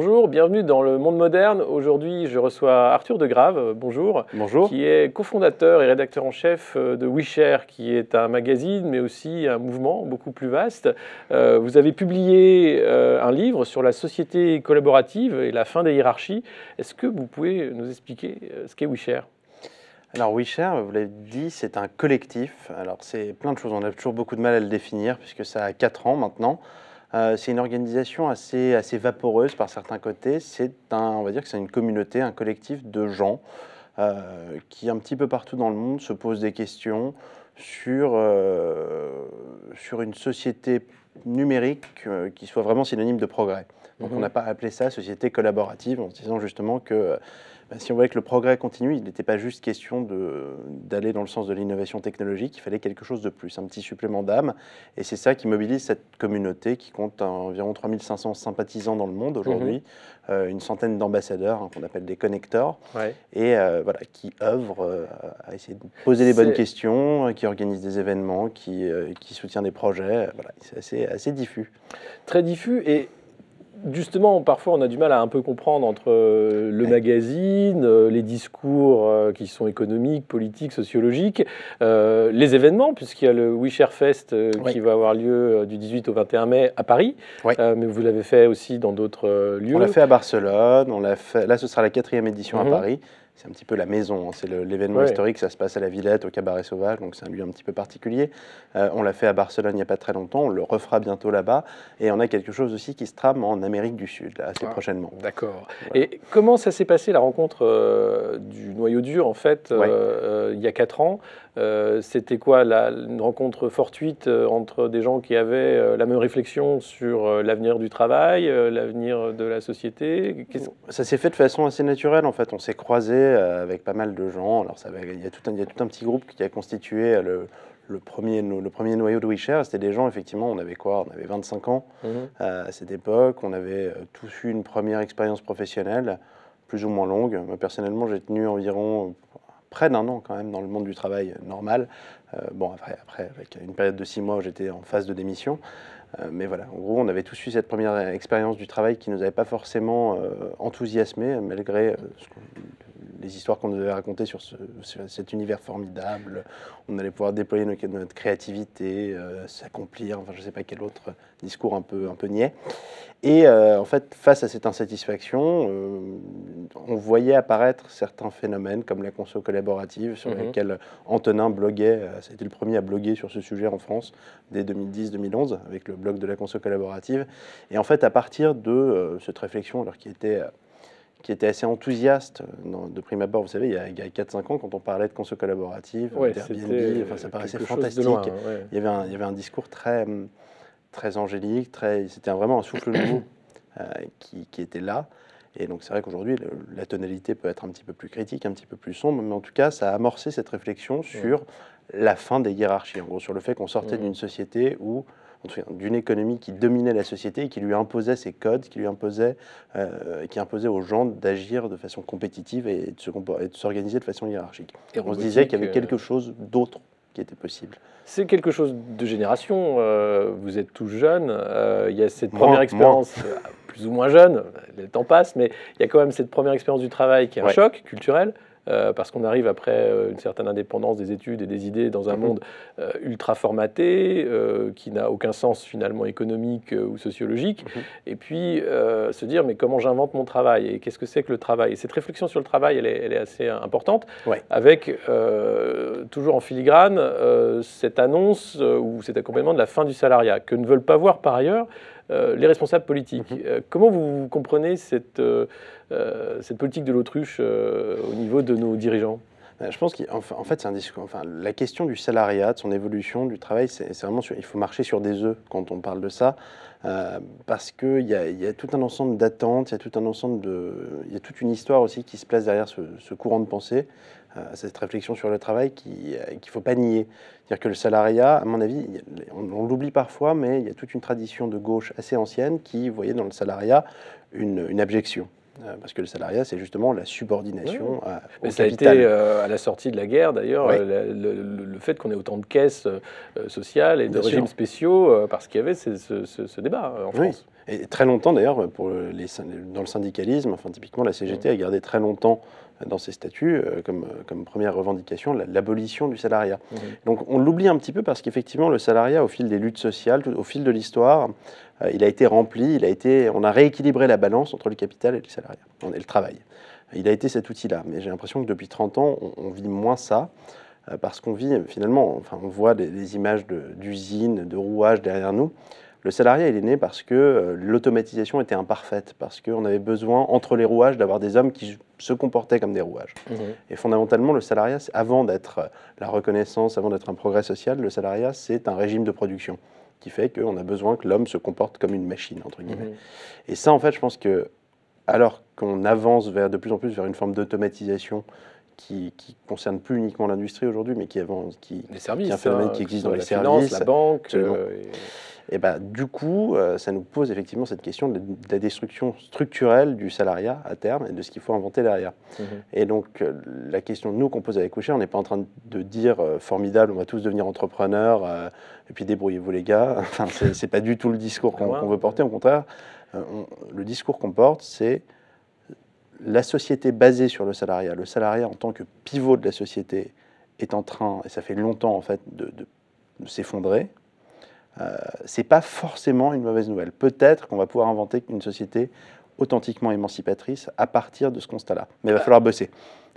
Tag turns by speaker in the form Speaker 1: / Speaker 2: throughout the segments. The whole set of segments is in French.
Speaker 1: Bonjour, bienvenue dans le monde moderne. Aujourd'hui, je reçois Arthur de Grave, bonjour.
Speaker 2: Bonjour.
Speaker 1: Qui est cofondateur et rédacteur en chef de WeShare, qui est un magazine, mais aussi un mouvement beaucoup plus vaste. Euh, vous avez publié euh, un livre sur la société collaborative et la fin des hiérarchies. Est-ce que vous pouvez nous expliquer euh, ce qu'est WeShare?
Speaker 2: Alors WeShare, vous l'avez dit, c'est un collectif. Alors c'est plein de choses, on a toujours beaucoup de mal à le définir puisque ça a 4 ans maintenant. Euh, c'est une organisation assez, assez vaporeuse par certains côtés. C'est un, on va dire que c'est une communauté, un collectif de gens euh, qui, un petit peu partout dans le monde, se posent des questions sur, euh, sur une société numérique qui soit vraiment synonyme de progrès. Donc on mhm. n'a pas appelé ça société collaborative en se disant justement que bah, si on voyait que le progrès continue, il n'était pas juste question d'aller dans le sens de l'innovation technologique, il fallait quelque chose de plus, un petit supplément d'âme. Et c'est ça qui mobilise cette communauté qui compte environ 3500 sympathisants dans le monde aujourd'hui, mhm. euh, une centaine d'ambassadeurs hein, qu'on appelle des connecteurs, et euh, voilà, qui œuvrent euh, à essayer de poser les bonnes questions, qui organisent des événements, qui, qui soutient des projets. Voilà, c'est assez, assez diffus.
Speaker 1: Très diffus. Et justement, parfois, on a du mal à un peu comprendre entre euh, le magazine, euh, les discours euh, qui sont économiques, politiques, sociologiques, les événements, puisqu'il y a le We Fest qui va avoir lieu du 18 au 21 mai à Paris. mais vous l'avez fait aussi dans d'autres lieux.
Speaker 2: On l'a fait à Barcelone. On l'a fait. Là, ce sera la quatrième édition à mhm. Paris c'est un petit peu la maison, hein. c'est l'événement historique, ça se passe à la Villette, au Cabaret Sauvage, donc c'est un lieu un petit peu particulier. Euh, on l'a fait à Barcelone il n'y a pas très longtemps, on le refera bientôt là-bas, et on a quelque chose aussi qui se trame en Amérique du Sud, assez ah, prochainement.
Speaker 1: D'accord. Et comment ça s'est passé la rencontre euh, du noyau dur, en fait, euh, il y a quatre ans C'était quoi la, une rencontre fortuite entre des gens qui avaient la même réflexion sur l'avenir du travail, l'avenir de la société?
Speaker 2: Ça s'est fait de façon assez naturelle, en fait, on s'est croisés euh, avec pas mal de gens. Alors, ça, il, y a tout un, il y a tout un petit groupe qui a constitué le, le premier, le premier noyau de WeShare, c'était des gens, effectivement, on avait quoi? On avait 25 ans mhm. euh, à cette époque, on avait euh, tous eu une première expérience professionnelle, plus ou moins longue. Moi, personnellement, j'ai tenu environ près d'un an quand même dans le monde du travail normal. bon, après, après, avec une période de six mois où j'étais en phase de démission. mais voilà, en gros, on avait tous eu cette première expérience du travail qui ne nous avait pas forcément enthousiasmé, malgré les histoires qu'on nous avait racontées sur, cet univers formidable. On allait pouvoir déployer notre, créativité, euh, s'accomplir, enfin je ne sais pas quel autre discours un peu, un peu niais. Et euh, en fait, face à cette insatisfaction, euh, on voyait apparaître certains phénomènes comme la conso collaborative sur mhm. lesquels Antonin bloguait, c'était le premier à bloguer sur ce sujet en France dès 2010-2011 avec le blog de la conso collaborative. Et en fait, à partir de cette réflexion, alors qui était qui était assez enthousiaste de prime abord. Vous savez, il y a, 4-5 ans, quand on parlait de conso collaborative, d'Airbnb, enfin, ça paraissait fantastique. il, y avait un, il y avait un discours très, très angélique, très, c'était vraiment un souffle nouveau euh, qui, qui, était là. Et donc c'est vrai qu'aujourd'hui, la tonalité peut être un petit peu plus critique, un petit peu plus sombre, mais en tout cas, ça a amorcé cette réflexion sur la fin des hiérarchies, en gros, sur le fait qu'on sortait d'une société où d'une économie qui dominait la société et qui lui imposait ses codes, qui lui imposait, euh, qui imposait aux gens d'agir de façon compétitive et de s'organiser de façon hiérarchique. Et on se disait qu'il y avait quelque chose d'autre qui était possible.
Speaker 1: C'est quelque chose de génération. Euh, vous êtes tous jeunes. Euh, il y a cette première expérience, plus ou moins jeune, le temps passe, mais il y a quand même cette première expérience du travail qui est un choc culturel. Euh, parce qu'on arrive après euh, une certaine indépendance des études et des idées dans un mhm. monde euh, ultra formaté, qui n'a aucun sens finalement économique ou sociologique, mhm. et puis se dire mais comment j'invente mon travail et qu'est-ce que c'est que le travail? Et cette réflexion sur le travail, elle est, elle est assez importante, avec toujours en filigrane cette annonce ou cet accompagnement de la fin du salariat, que ne veulent pas voir par ailleurs les responsables politiques. Mhm. comment vous comprenez cette euh, cette politique de l'autruche euh, au niveau de nos dirigeants?
Speaker 2: Euh, je pense qu'en fait, c'est un discours. Enfin, la question du salariat, de son évolution, du travail, c'est vraiment il faut marcher sur des œufs quand on parle de ça, parce qu'il y, y, a tout un ensemble d'attentes, il y a tout un ensemble de, il y a toute une histoire aussi qui se place derrière ce, courant de pensée, cette réflexion sur le travail qu'il ne faut pas nier. C'est-à-dire que le salariat, à mon avis, on, l'oublie parfois, mais il y a toute une tradition de gauche assez ancienne qui voyait dans le salariat une, une abjection. Euh, parce que le salariat, c'est justement la subordination à,
Speaker 1: au ça a été euh, à la sortie de la guerre, d'ailleurs, euh, le, fait qu'on ait autant de caisses sociales et de régimes spéciaux, parce qu'il y avait ce, débat en France.
Speaker 2: Et très longtemps, d'ailleurs, dans le syndicalisme, enfin, typiquement, la CGT a gardé très longtemps dans ses statuts euh, comme, comme première revendication l'abolition du salariat. Donc on l'oublie un petit peu parce qu'effectivement, le salariat, au fil des luttes sociales, au fil de l'histoire, euh, il a été rempli, il a été, on a rééquilibré la balance entre le capital et le salariat, et le travail. Il a été cet outil-là. Mais j'ai l'impression que depuis 30 ans, on, vit moins ça euh, parce qu'on vit finalement, enfin, on voit des, des images d'usines, de, rouages derrière nous. Le salariat, il est né parce que euh, l'automatisation était imparfaite, parce qu'on avait besoin, entre les rouages, d'avoir des hommes qui se comportaient comme des rouages. Mmh. Et fondamentalement, le salariat, avant d'être euh, la reconnaissance, avant d'être un progrès social, le salariat, c'est un régime de production qui fait qu'on a besoin que l'homme se comporte comme une machine, entre guillemets. Mmh. Et ça, en fait, je pense que, alors qu'on avance vers, de plus en plus vers une forme d'automatisation qui, qui concerne plus uniquement l'industrie aujourd'hui, mais qui, avance, qui,
Speaker 1: les services,
Speaker 2: un phénomène qui existe dans les
Speaker 1: services, la banque,
Speaker 2: et ben, du coup, euh, ça nous pose effectivement cette question de, la destruction structurelle du salariat à terme et de ce qu'il faut inventer derrière. Mhm. Et donc, euh, la question nous qu'on pose avec Coucher, on n'est pas en train de dire euh, formidable, on va tous devenir entrepreneurs et puis débrouillez-vous les gars. Enfin, c'est pas du tout le discours qu'on veut porter. Au contraire, le discours qu'on porte, c'est la société basée sur le salariat. Le salariat en tant que pivot de la société est en train, et ça fait longtemps en fait, de s'effondrer. Euh, c'est pas forcément une mauvaise nouvelle. Peut-être qu'on va pouvoir inventer une société authentiquement émancipatrice à partir de ce constat-là. Mais il va falloir bosser.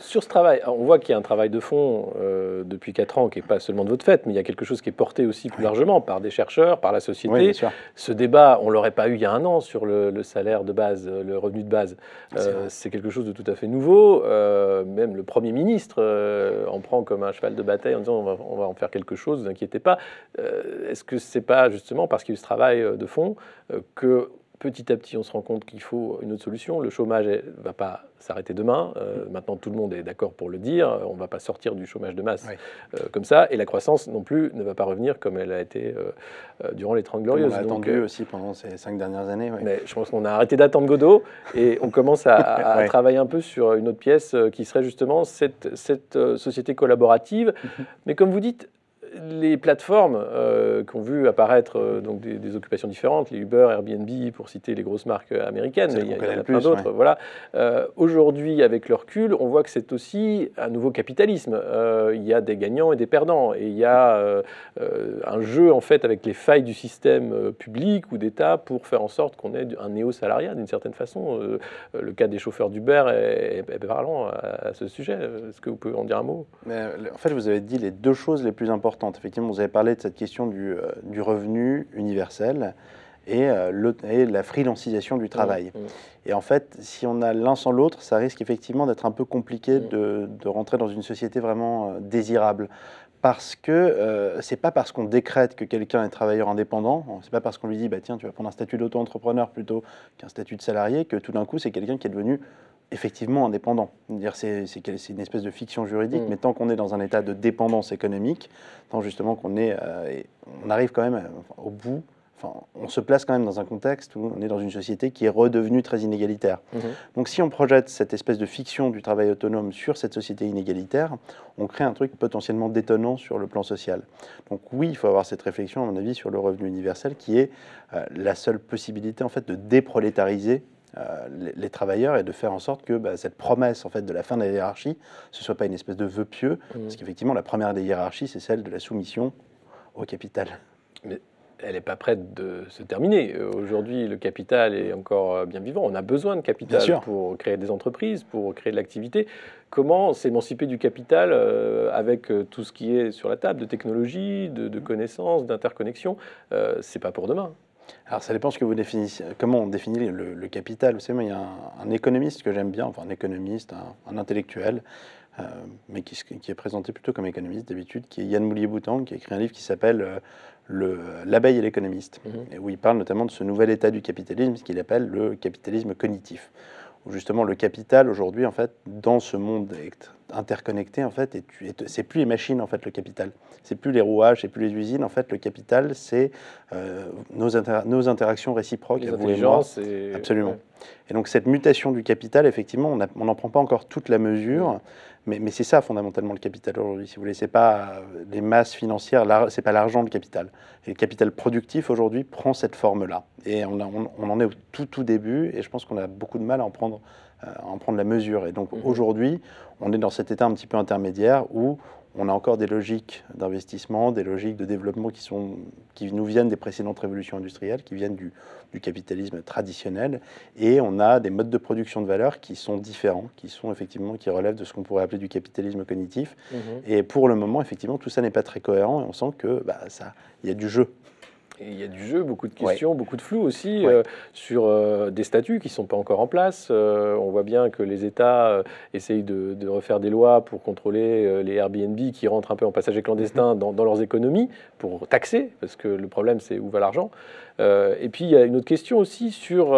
Speaker 1: Sur ce travail, on voit qu'il y a un travail de fond euh, depuis 4 ans qui n'est pas seulement de votre fait, mais il y a quelque chose qui est porté aussi plus largement par des chercheurs, par la société. ce débat, on ne l'aurait pas eu il y a un an sur le, salaire de base, le revenu de base. Euh, c'est quelque chose de tout à fait nouveau. Euh, même le Premier ministre en prend comme un cheval de bataille en disant on va, on va en faire quelque chose, ne vous inquiétez pas. Est-ce que ce n'est pas justement parce qu'il y a eu ce travail de fond que petit à petit, on se rend compte qu'il faut une autre solution. Le chômage ne va pas s'arrêter demain. Euh, maintenant, tout le monde est d'accord pour le dire. On ne va pas sortir du chômage de masse euh, comme ça. Et la croissance non plus ne va pas revenir comme elle a été euh, durant les 30 glorieuses. On
Speaker 2: a attendu aussi pendant ces cinq dernières années.
Speaker 1: Mais je pense qu'on a arrêté d'attendre Godot et on commence à, travailler un peu sur une autre pièce qui serait justement cette, cette société collaborative. Mhm. Mais comme vous dites, les plateformes euh, qui ont vu apparaître euh, donc des, occupations différentes, les Uber, Airbnb, pour citer les grosses marques américaines, il y, en a plein d'autres. Voilà. Euh, aujourd'hui, avec le recul, on voit que c'est aussi un nouveau capitalisme. il y a des gagnants et des perdants, et il y a un jeu en fait avec les failles du système public ou d'État pour faire en sorte qu'on ait un néo-salariat d'une certaine façon. le cas des chauffeurs d'Uber est, parlant à, ce sujet. Est-ce que vous pouvez en dire un mot?
Speaker 2: En fait, vous avez dit les deux choses les plus importantes Effectivement, vous avez parlé de cette question du, euh, du revenu universel et, euh, le, et, la freelancisation du travail. Mmh, mmh. Et en fait, si on a l'un sans l'autre, ça risque effectivement d'être un peu compliqué mmh. de, de, rentrer dans une société vraiment euh, désirable. Parce que euh, c'est pas parce qu'on décrète que quelqu'un est travailleur indépendant, c'est pas parce qu'on lui dit bah tiens tu vas prendre un statut d'auto-entrepreneur plutôt qu'un statut de salarié que tout d'un coup c'est quelqu'un qui est devenu effectivement indépendant. C'est une espèce de fiction juridique, mm. mais tant qu'on est dans un état de dépendance économique, tant justement qu'on est, euh, on arrive quand même au bout, enfin, on se place quand même dans un contexte où on est dans une société qui est redevenue très inégalitaire. Mm-hmm. Donc si on projette cette espèce de fiction du travail autonome sur cette société inégalitaire, on crée un truc potentiellement détonnant sur le plan social. Donc oui, il faut avoir cette réflexion, à mon avis, sur le revenu universel, qui est euh, la seule possibilité en fait de déprolétariser euh, les, travailleurs et de faire en sorte que bah, cette promesse en fait de la fin de la hiérarchie, ce soit pas une espèce de vœu pieux, mmh. parce qu'effectivement la première des hiérarchies, c'est celle de la soumission au capital.
Speaker 1: Mais elle n'est pas prête de se terminer. Euh, aujourd'hui, le capital est encore euh, bien vivant. On a besoin de capital pour créer des entreprises, pour créer de l'activité. Comment s'émanciper du capital avec tout ce qui est sur la table de technologie, de, connaissances, d'interconnexion C'est pas pour demain.
Speaker 2: Alors ça dépend ce que vous définissez, comment on définit le, capital. Vous savez, il y a un, économiste que j'aime bien, enfin un économiste, un, intellectuel, euh, mais qui, qui, est présenté plutôt comme économiste d'habitude, qui est Yann Moulier-Boutan, qui a écrit un livre qui s'appelle euh, L'abeille et l'économiste, mhm. et où il parle notamment de ce nouvel état du capitalisme, ce qu'il appelle le capitalisme cognitif. Où justement le capital aujourd'hui, en fait, dans ce monde interconnecté en fait, c'est plus les machines en fait le capital, c'est plus les rouages, c'est plus les usines. En fait, le capital, c'est euh, nos, nos, interactions réciproques.
Speaker 1: Les intelligences et...
Speaker 2: Absolument. Et donc cette mutation du capital, effectivement, on n'en prend pas encore toute la mesure, Mais, mais c'est ça fondamentalement le capital aujourd'hui. Si vous voulez, c'est pas les masses financières, c'est pas l'argent le capital. Et le capital productif aujourd'hui prend cette forme-là. Et on, on, en est au tout tout début. Et je pense qu'on a beaucoup de mal à en prendre, à en prendre la mesure. Et donc mmh. aujourd'hui, on est dans cet état un petit peu intermédiaire où on a encore des logiques d'investissement, des logiques de développement qui, sont, qui nous viennent des précédentes révolutions industrielles, qui viennent du, capitalisme traditionnel, et on a des modes de production de valeur qui sont différents, qui sont effectivement qui relèvent de ce qu'on pourrait appeler du capitalisme cognitif. Mmh et pour le moment, effectivement, tout ça n'est pas très cohérent, et on sent que bah, ça, il y a du jeu
Speaker 1: il y a du jeu, beaucoup de questions, beaucoup de flou aussi euh, sur euh, des statuts qui ne sont pas encore en place. Euh, on voit bien que les États essayent de, refaire des lois pour contrôler les Airbnb qui rentrent un peu en passager clandestin mhm. dans, leurs économies, pour taxer, parce que le problème c'est où va l'argent. et puis il y a une autre question aussi sur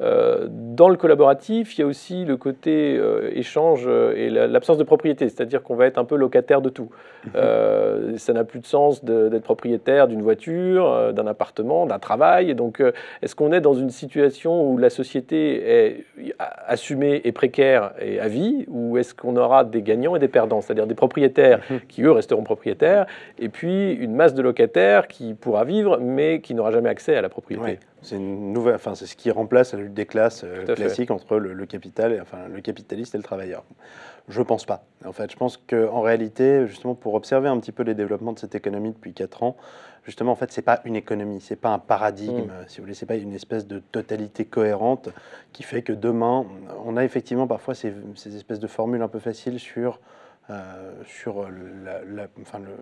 Speaker 1: euh, dans le collaboratif, il y a aussi le côté euh, échange euh, et l'absence de propriété, c'est-à-dire qu'on va être un peu locataire de tout. Mhm. ça n'a plus de sens d'être propriétaire d'une voiture, d'un appartement, d'un travail. donc, est-ce qu'on est dans une situation où la société est assumée et précaire et à vie, ou est-ce qu'on aura des gagnants et des perdants, c'est-à-dire des propriétaires mhm. qui, eux, resteront propriétaires, et puis une masse de locataires qui pourra vivre, mais qui n'aura jamais accès à la propriété
Speaker 2: c'est une nouvelle, enfin c'est ce qui remplace la lutte des classes euh, classique entre le, capital, et, enfin le capitaliste et le travailleur. Je pense pas. En fait, je pense qu'en réalité, justement, pour observer un petit peu les développements de cette économie depuis 4 ans, justement, en fait, c'est pas une économie, c'est pas un paradigme, mm. si vous voulez, c'est pas une espèce de totalité cohérente qui fait que demain, on a effectivement parfois ces, ces espèces de formules un peu faciles sur sur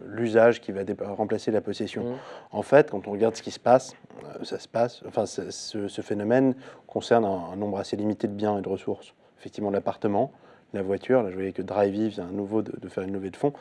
Speaker 2: l'usage qui va remplacer la possession. Mmh. En fait, quand on regarde ce qui se passe, euh, ça se passe, enfin, ce, phénomène concerne un, nombre assez limité de biens et de ressources. Effectivement, l'appartement, la voiture, là je voyais que Drivey vient à nouveau de, de faire une levée de fonds.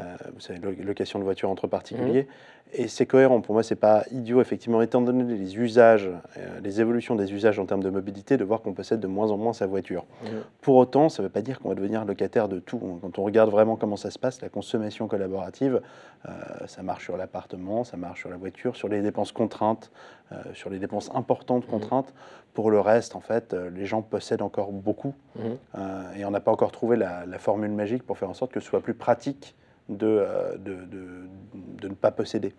Speaker 2: Euh, vous savez, location de voiture entre particuliers. Mmh. Et c'est cohérent. Pour moi, c'est pas idiot, effectivement, étant donné les usages, euh, les évolutions des usages en termes de mobilité, de voir qu'on possède de moins en moins sa voiture. Mmh. Pour autant, ça ne veut pas dire qu'on va devenir locataire de tout. Quand on regarde vraiment comment ça se passe, la consommation collaborative, euh, ça marche sur l'appartement, ça marche sur la voiture, sur les dépenses contraintes, sur les dépenses importantes mmh. contraintes. Pour le reste, en fait, les gens possèdent encore beaucoup. et on n'a pas encore trouvé la, la formule magique pour faire en sorte que ce soit plus pratique euh, de, de, de, ne pas posséder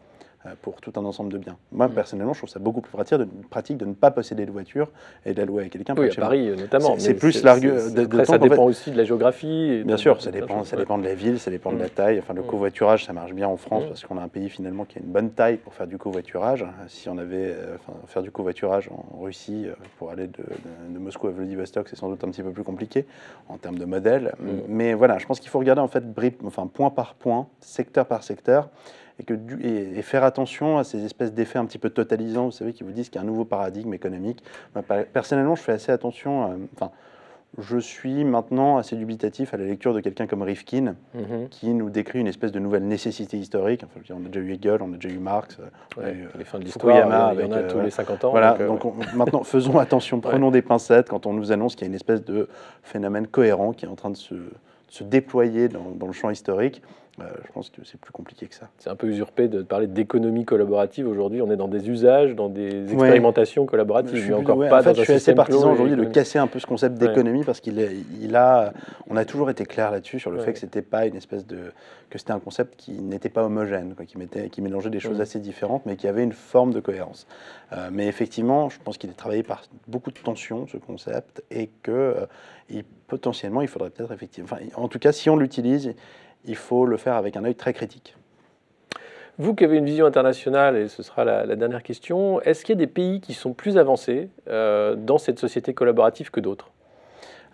Speaker 2: pour tout un ensemble de biens. Moi, mm. personnellement, je trouve ça beaucoup plus pratique de, pratique de ne pas posséder de voiture et de la louer à quelqu'un.
Speaker 1: Oui, à Paris notamment.
Speaker 2: C'est plus l'argument.
Speaker 1: Après, ça dépend aussi de la géographie.
Speaker 2: Bien sûr, ça dépend, ça dépend de la ville, ça dépend de la mm. taille. Enfin, le mm. covoiturage, ça marche bien en France parce qu'on a un pays finalement qui a une bonne taille pour faire du covoiturage. Si on avait, euh, enfin, faire du covoiturage en Russie pour aller de, Moscou à Vladivostok, c'est sans doute un petit peu plus compliqué en termes de modèle. Mais voilà, je pense qu'il faut regarder en fait, enfin, point par point, secteur par secteur et, que et, faire attention à ces espèces d'effets un petit peu totalisants, vous savez, qui vous disent qu'il y a un nouveau paradigme économique. personnellement, je fais assez attention. Euh, enfin, je suis maintenant assez dubitatif à la lecture de quelqu'un comme Rifkin, mhm. qui nous décrit une espèce de nouvelle nécessité historique. Enfin, on a déjà eu Hegel, on a déjà eu Marx,
Speaker 1: euh, les fins de l'histoire, il y en a tous les 50 ans.
Speaker 2: Voilà, donc, maintenant faisons attention, prenons des pincettes quand on nous annonce qu'il y a une espèce de phénomène cohérent qui est en train de se, se déployer dans, dans, le champ historique. Euh, je pense que c'est plus compliqué que ça.
Speaker 1: C'est un peu usurpé de parler d'économie collaborative. Aujourd'hui, on est dans des usages, dans des expérimentations collaboratives.
Speaker 2: Je suis, encore pas en fait, je suis assez partisan aujourd'hui de casser un peu ce concept d'économie parce qu'il il a, on a toujours été clair là-dessus sur le fait que c'était pas une espèce de, que c'était un concept qui n'était pas homogène, quoi, qui, mettait, qui mélangeait des choses assez différentes, mais qui avait une forme de cohérence. Euh, mais effectivement, je pense qu'il est travaillé par beaucoup de tensions ce concept et que euh, potentiellement, il faudrait peut-être effectivement, en tout cas, si on l'utilise il faut le faire avec un œil très critique.
Speaker 1: Vous qui avez une vision internationale, et ce sera la, dernière question, est-ce qu'il y a des pays qui sont plus avancés euh, dans cette société collaborative que d'autres?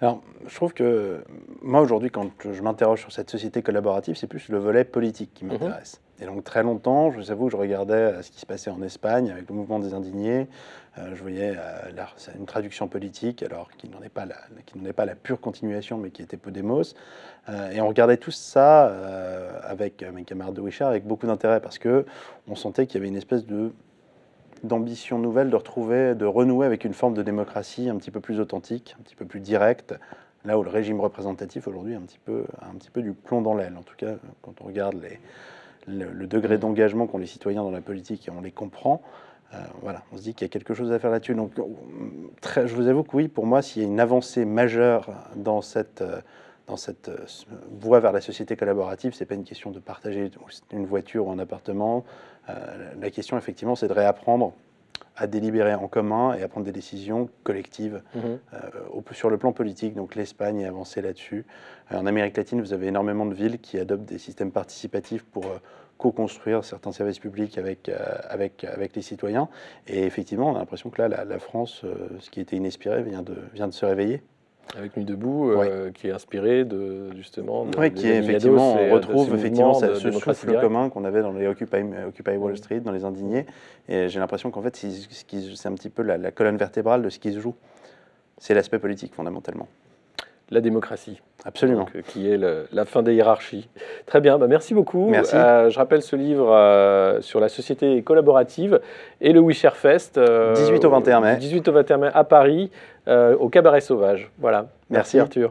Speaker 2: Alors, je trouve que moi, aujourd'hui, quand je m'interroge sur cette société collaborative, c'est plus le volet politique qui mhm. m'intéresse. Et donc, très longtemps, je vous avoue, je regardais euh, ce qui se passait en Espagne avec le mouvement des indignés. Euh, je voyais euh, une traduction politique, alors qui n'en est, pas la, qui est pas la pure continuation, mais qui était Podemos. Euh, et on regardait tout ça avec mes camarades de Wishard avec beaucoup d'intérêt parce que on sentait qu'il y avait une espèce de d'ambition nouvelle de retrouver, de renouer avec une forme de démocratie un petit peu plus authentique, un petit peu plus directe, là où le régime représentatif aujourd'hui un petit peu, un petit peu du plomb dans l'aile. En tout cas, quand on regarde le, degré d'engagement qu'ont les citoyens dans la politique et on les comprend, euh, voilà, on se dit qu'il y a quelque chose à faire là-dessus. Donc, je vous avoue que oui, pour moi, s'il y a une avancée majeure dans cette, dans cette voie vers la société collaborative, ce n'est pas une question de partager une voiture ou un appartement. la question, effectivement, c'est de réapprendre à délibérer en commun et à prendre des décisions collectives mhm. euh, sur le plan politique. Donc l'Espagne est avancée là-dessus. Euh, en Amérique latine, vous avez énormément de villes qui adoptent des systèmes participatifs pour euh, co-construire certains services publics avec, avec, avec les citoyens. Et effectivement, on a l'impression que là, la, la France, ce qui était inespéré, vient de, vient de se réveiller.
Speaker 1: Avec Nuit debout, euh, qui est inspiré de justement.
Speaker 2: oui, qui est effectivement, on retrouve effectivement ce, souffle commun qu'on avait dans les Occupy, Occupy, Wall Street, dans les Indignés. Et j'ai l'impression qu'en fait, c'est un petit peu la, colonne vertébrale de ce qui se joue. C'est l'aspect politique fondamentalement.
Speaker 1: La démocratie.
Speaker 2: Absolument.
Speaker 1: Euh, qui est la fin des hiérarchies. Très bien, bah merci beaucoup.
Speaker 2: Merci.
Speaker 1: Euh, je rappelle ce livre sur la société collaborative et le WeShare Fest.
Speaker 2: 18 au 21 mai.
Speaker 1: 18 au 21 mai à Paris. Euh, au Cabaret Sauvage. Voilà.
Speaker 2: Merci,
Speaker 1: Arthur.